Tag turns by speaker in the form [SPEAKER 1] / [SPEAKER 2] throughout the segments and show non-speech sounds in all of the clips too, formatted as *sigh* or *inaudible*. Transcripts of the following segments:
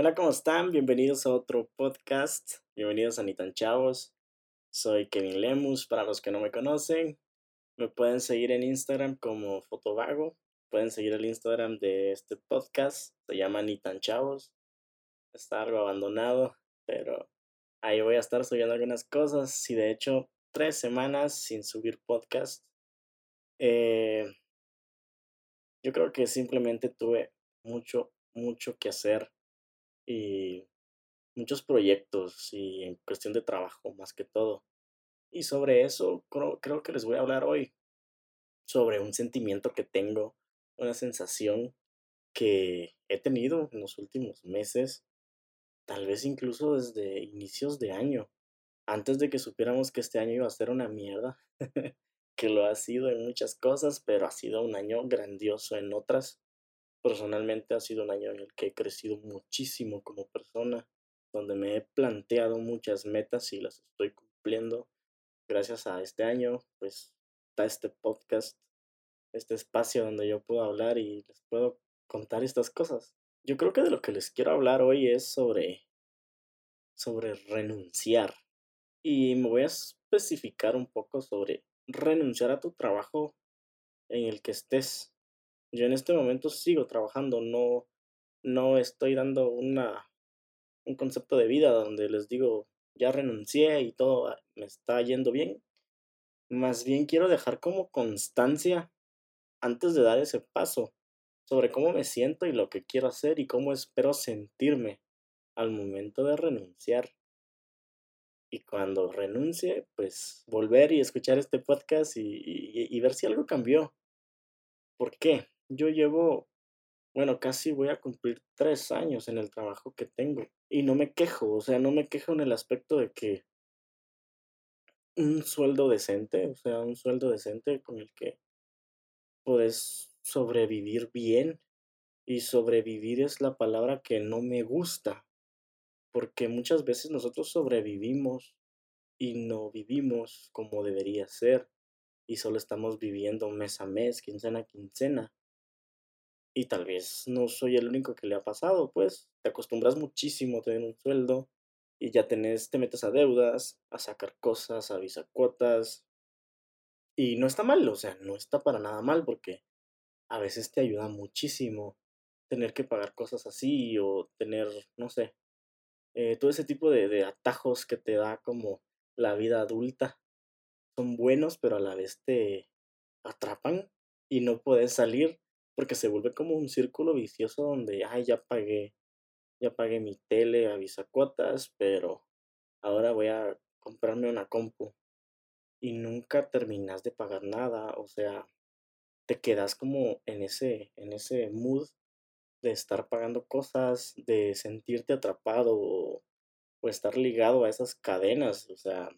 [SPEAKER 1] Hola, ¿cómo están? Bienvenidos a otro podcast. Bienvenidos a Ni tan Chavos. Soy Kevin Lemus, para los que no me conocen. Me pueden seguir en Instagram como Fotovago. Pueden seguir el Instagram de este podcast. Se llama Ni tan Chavos. Está algo abandonado, pero ahí voy a estar subiendo algunas cosas. Y de hecho, tres semanas sin subir podcast. Eh, yo creo que simplemente tuve mucho, mucho que hacer y muchos proyectos y en cuestión de trabajo más que todo. Y sobre eso creo, creo que les voy a hablar hoy, sobre un sentimiento que tengo, una sensación que he tenido en los últimos meses, tal vez incluso desde inicios de año, antes de que supiéramos que este año iba a ser una mierda, *laughs* que lo ha sido en muchas cosas, pero ha sido un año grandioso en otras. Personalmente ha sido un año en el que he crecido muchísimo como persona, donde me he planteado muchas metas y las estoy cumpliendo. Gracias a este año, pues está este podcast, este espacio donde yo puedo hablar y les puedo contar estas cosas. Yo creo que de lo que les quiero hablar hoy es sobre sobre renunciar. Y me voy a especificar un poco sobre renunciar a tu trabajo en el que estés. Yo en este momento sigo trabajando, no, no estoy dando una, un concepto de vida donde les digo, ya renuncié y todo me está yendo bien. Más bien quiero dejar como constancia antes de dar ese paso sobre cómo me siento y lo que quiero hacer y cómo espero sentirme al momento de renunciar. Y cuando renuncie, pues volver y escuchar este podcast y, y ver si algo cambió. ¿Por qué? Yo llevo, bueno, casi voy a cumplir tres años en el trabajo que tengo y no me quejo, o sea, no me quejo en el aspecto de que un sueldo decente, o sea, un sueldo decente con el que puedes sobrevivir bien y sobrevivir es la palabra que no me gusta, porque muchas veces nosotros sobrevivimos y no vivimos como debería ser y solo estamos viviendo mes a mes, quincena a quincena. Y tal vez no soy el único que le ha pasado, pues te acostumbras muchísimo a tener un sueldo y ya tenés, te metes a deudas, a sacar cosas, a visa cuotas. Y no está mal, o sea, no está para nada mal porque a veces te ayuda muchísimo tener que pagar cosas así o tener, no sé, eh, todo ese tipo de, de atajos que te da como la vida adulta. Son buenos, pero a la vez te atrapan y no puedes salir porque se vuelve como un círculo vicioso donde, ay, ya pagué, ya pagué mi tele, avisa cuotas, pero ahora voy a comprarme una compu y nunca terminas de pagar nada, o sea, te quedas como en ese, en ese mood de estar pagando cosas, de sentirte atrapado o, o estar ligado a esas cadenas, o sea,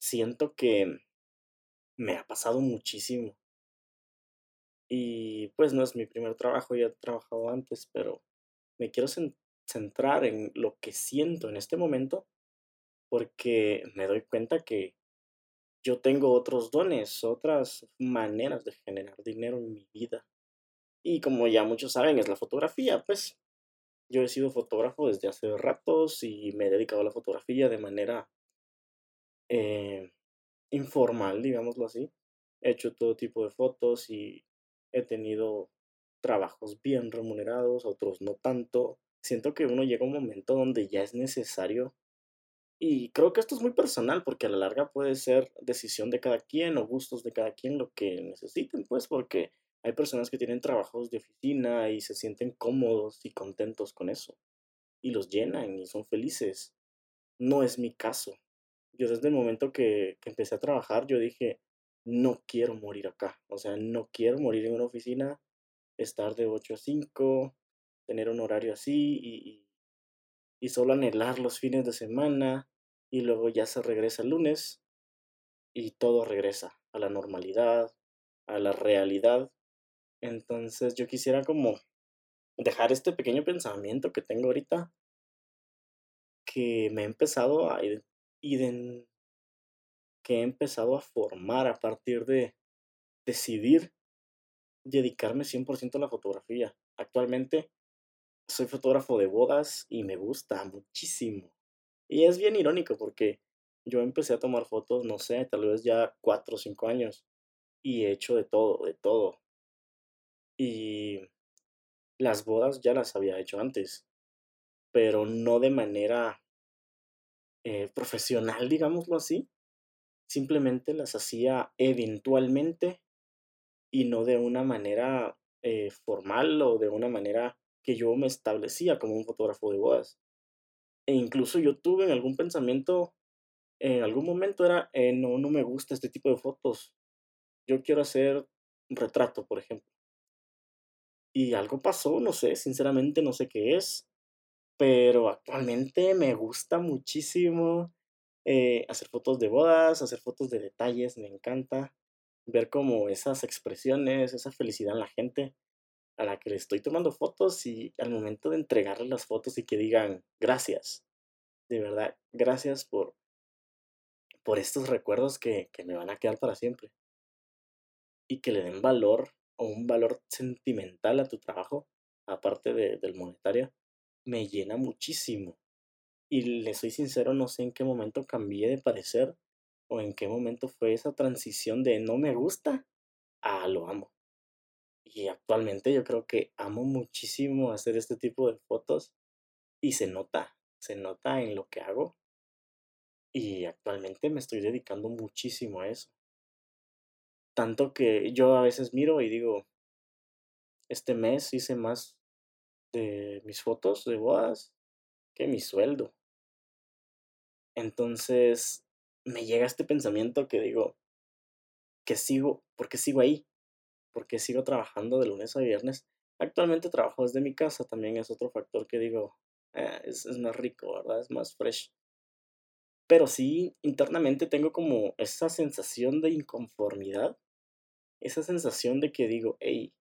[SPEAKER 1] siento que me ha pasado muchísimo y pues no es mi primer trabajo, ya he trabajado antes, pero me quiero centrar en lo que siento en este momento porque me doy cuenta que yo tengo otros dones, otras maneras de generar dinero en mi vida. Y como ya muchos saben, es la fotografía, pues yo he sido fotógrafo desde hace ratos y me he dedicado a la fotografía de manera eh, informal, digámoslo así. He hecho todo tipo de fotos y he tenido trabajos bien remunerados, otros no tanto. Siento que uno llega un momento donde ya es necesario y creo que esto es muy personal porque a la larga puede ser decisión de cada quien o gustos de cada quien lo que necesiten, pues porque hay personas que tienen trabajos de oficina y se sienten cómodos y contentos con eso y los llenan y son felices. No es mi caso. Yo desde el momento que, que empecé a trabajar, yo dije, no quiero morir acá. O sea, no quiero morir en una oficina, estar de 8 a 5, tener un horario así y, solo anhelar los fines de semana y luego ya se regresa el lunes y todo regresa a la normalidad, a la realidad. Entonces yo quisiera como dejar este pequeño pensamiento que tengo ahorita que me ha empezado a identificar que he empezado a formar a partir de decidir dedicarme 100% a la fotografía. Actualmente soy fotógrafo de bodas y me gusta muchísimo. Y es bien irónico porque yo empecé a tomar fotos, no sé, tal vez ya cuatro o cinco años. Y he hecho de todo, de todo. Y las bodas ya las había hecho antes, pero no de manera eh, profesional, digámoslo así. Simplemente las hacía eventualmente y no de una manera eh, formal o de una manera que yo me establecía como un fotógrafo de bodas. E incluso yo tuve en algún pensamiento, en algún momento era, eh, no, no me gusta este tipo de fotos. Yo quiero hacer un retrato, por ejemplo. Y algo pasó, no sé, sinceramente no sé qué es, pero actualmente me gusta muchísimo eh, hacer fotos de bodas, hacer fotos de detalles, me encanta ver como esas expresiones, esa felicidad en la gente a la que le estoy tomando fotos y al momento de entregarle las fotos y que digan gracias, de verdad, gracias por, por estos recuerdos que, que me van a quedar para siempre y que le den valor o un valor sentimental a tu trabajo, aparte de, del monetario, me llena muchísimo. Y le soy sincero, no sé en qué momento cambié de parecer o en qué momento fue esa transición de no me gusta a lo amo. Y actualmente yo creo que amo muchísimo hacer este tipo de fotos y se nota, se nota en lo que hago. Y actualmente me estoy dedicando muchísimo a eso. Tanto que yo a veces miro y digo, este mes hice más de mis fotos de bodas que mi sueldo. Entonces me llega este pensamiento que digo, que sigo, porque sigo ahí, porque sigo trabajando de lunes a viernes. Actualmente trabajo desde mi casa, también es otro factor que digo, eh, es, es más rico, ¿verdad? Es más fresh. Pero sí, internamente tengo como esa sensación de inconformidad, esa sensación de que digo, hey,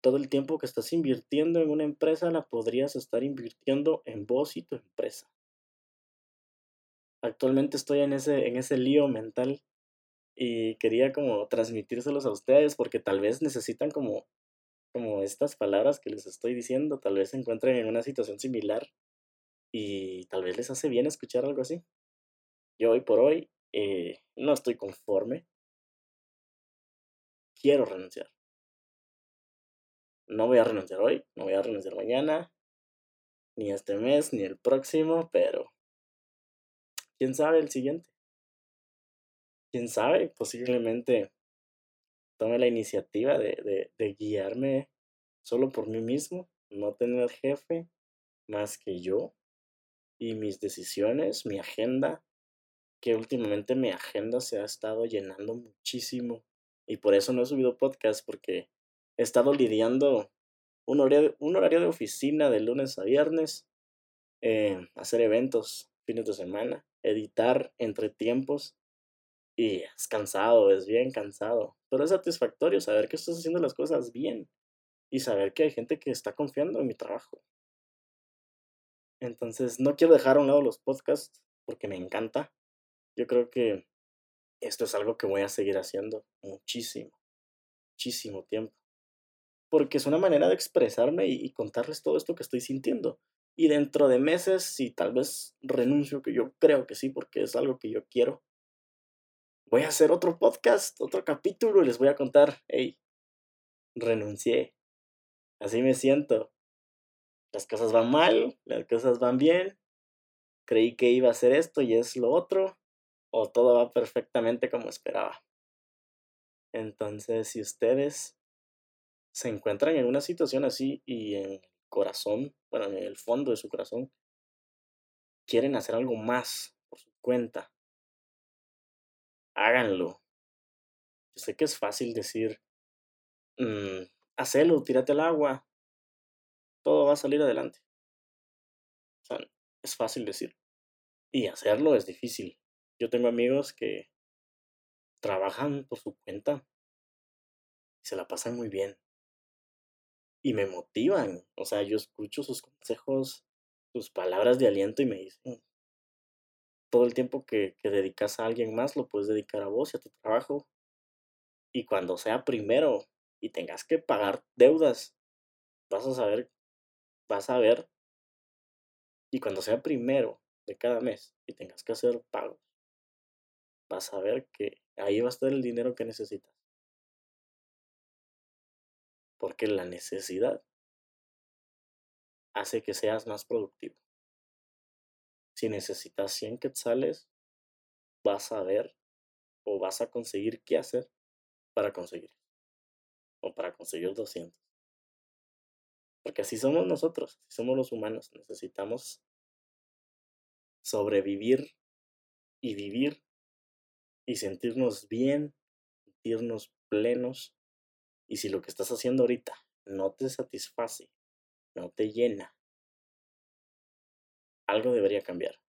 [SPEAKER 1] todo el tiempo que estás invirtiendo en una empresa la podrías estar invirtiendo en vos y tu empresa. Actualmente estoy en ese, en ese lío mental y quería como transmitírselos a ustedes porque tal vez necesitan como, como estas palabras que les estoy diciendo, tal vez se encuentren en una situación similar y tal vez les hace bien escuchar algo así. Yo hoy por hoy eh, no estoy conforme. Quiero renunciar. No voy a renunciar hoy, no voy a renunciar mañana, ni este mes, ni el próximo, pero quién sabe el siguiente. Quién sabe, posiblemente tome la iniciativa de, de, guiarme solo por mí mismo, no tener jefe más que yo y mis decisiones, mi agenda, que últimamente mi agenda se ha estado llenando muchísimo y por eso no he subido podcast porque he estado lidiando un horario, de oficina de lunes a viernes, eh, hacer eventos fines de semana, editar entre tiempos. Y es cansado, es bien cansado. Pero es satisfactorio saber que estás haciendo las cosas bien y saber que hay gente que está confiando en mi trabajo. Entonces, no quiero dejar a un lado los podcasts porque me encanta. Yo creo que esto es algo que voy a seguir haciendo muchísimo, muchísimo tiempo porque es una manera de expresarme y, contarles todo esto que estoy sintiendo. Y dentro de meses, si tal vez renuncio, que yo creo que sí, porque es algo que yo quiero, voy a hacer otro podcast, otro capítulo y les voy a contar, hey, renuncié. Así me siento. Las cosas van mal, las cosas van bien. Creí que iba a hacer esto y es lo otro. O todo va perfectamente como esperaba. Entonces, si ustedes se encuentran en una situación así y en el corazón, bueno, en el fondo de su corazón, quieren hacer algo más por su cuenta, háganlo. Yo sé que es fácil decir, mmm, hacelo, tírate al agua, todo va a salir adelante. Es fácil decir. Y hacerlo es difícil. Yo tengo amigos que trabajan por su cuenta y se la pasan muy bien y me motivan. O sea, yo escucho sus consejos, sus palabras de aliento y me dicen, todo el tiempo que, que dedicas a alguien más lo puedes dedicar a vos y a tu trabajo. Y cuando sea primero y tengas que pagar deudas, vas a saber vas a ver, y cuando sea primero de cada mes y tengas que hacer pagos, vas a ver que ahí va a estar el dinero que necesitas. Porque la necesidad hace que seas más productivo. Si necesitas 100 quetzales, vas a ver o vas a conseguir qué hacer para conseguir. O para conseguir 200. Porque así somos nosotros, así somos los humanos. Necesitamos sobrevivir y vivir y sentirnos bien, sentirnos plenos. Y si lo que estás haciendo ahorita no te satisface, no te llena, algo debería cambiar.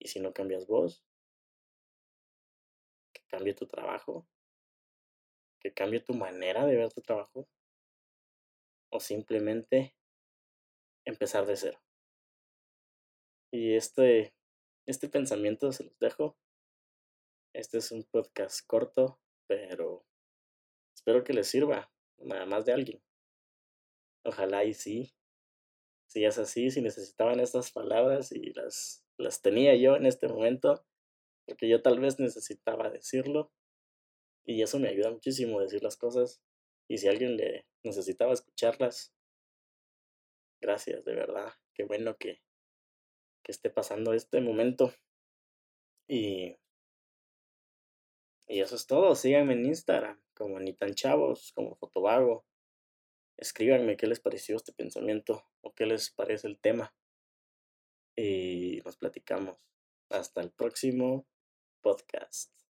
[SPEAKER 1] Y si no cambias vos, que cambie tu trabajo, que cambie tu manera de ver tu trabajo, o simplemente empezar de cero. Y este, este pensamiento se los dejo. Este es un podcast corto, pero espero que les sirva, nada más de alguien. Ojalá y sí. Si es así, si necesitaban estas palabras y las, las tenía yo en este momento, porque yo tal vez necesitaba decirlo. Y eso me ayuda muchísimo a decir las cosas. Y si alguien le necesitaba escucharlas, gracias, de verdad. Qué bueno que, que esté pasando este momento. Y, y eso es todo. Síganme en Instagram, como ni tan chavos, como Fotovago. Escríbanme qué les pareció este pensamiento o qué les parece el tema. Y nos platicamos. Hasta el próximo podcast.